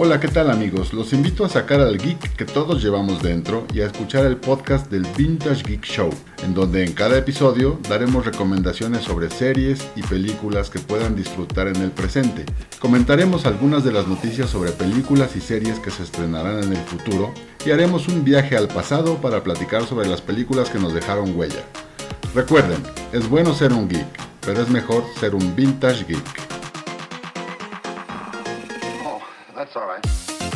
Hola, ¿qué tal amigos? Los invito a sacar al geek que todos llevamos dentro y a escuchar el podcast del Vintage Geek Show, en donde en cada episodio daremos recomendaciones sobre series y películas que puedan disfrutar en el presente. Comentaremos algunas de las noticias sobre películas y series que se estrenarán en el futuro y haremos un viaje al pasado para platicar sobre las películas que nos dejaron huella. Recuerden, es bueno ser un geek, pero es mejor ser un vintage geek. That's all right.